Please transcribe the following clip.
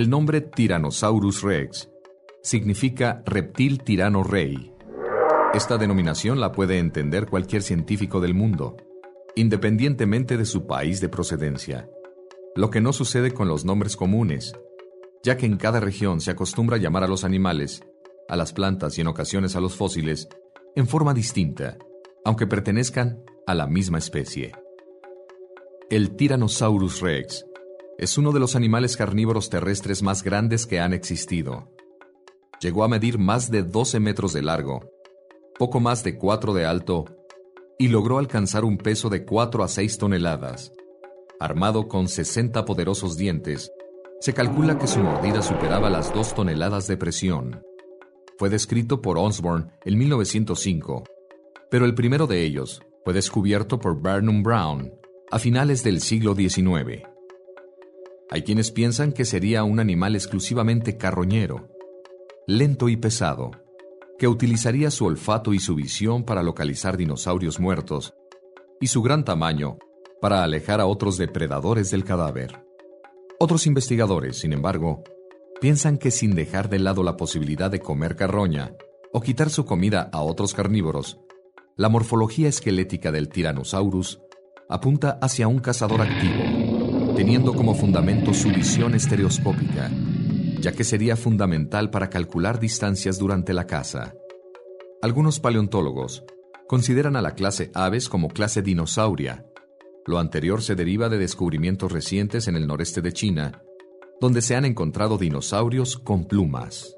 El nombre Tyrannosaurus rex significa reptil tirano rey. Esta denominación la puede entender cualquier científico del mundo, independientemente de su país de procedencia, lo que no sucede con los nombres comunes, ya que en cada región se acostumbra llamar a los animales, a las plantas y en ocasiones a los fósiles, en forma distinta, aunque pertenezcan a la misma especie. El Tyrannosaurus rex es uno de los animales carnívoros terrestres más grandes que han existido. Llegó a medir más de 12 metros de largo, poco más de 4 de alto, y logró alcanzar un peso de 4 a 6 toneladas. Armado con 60 poderosos dientes, se calcula que su mordida superaba las 2 toneladas de presión. Fue descrito por Osborne en 1905, pero el primero de ellos fue descubierto por Barnum Brown a finales del siglo XIX. Hay quienes piensan que sería un animal exclusivamente carroñero, lento y pesado, que utilizaría su olfato y su visión para localizar dinosaurios muertos, y su gran tamaño para alejar a otros depredadores del cadáver. Otros investigadores, sin embargo, piensan que sin dejar de lado la posibilidad de comer carroña o quitar su comida a otros carnívoros, la morfología esquelética del Tyrannosaurus apunta hacia un cazador activo teniendo como fundamento su visión estereoscópica, ya que sería fundamental para calcular distancias durante la caza. Algunos paleontólogos consideran a la clase aves como clase dinosauria. Lo anterior se deriva de descubrimientos recientes en el noreste de China, donde se han encontrado dinosaurios con plumas.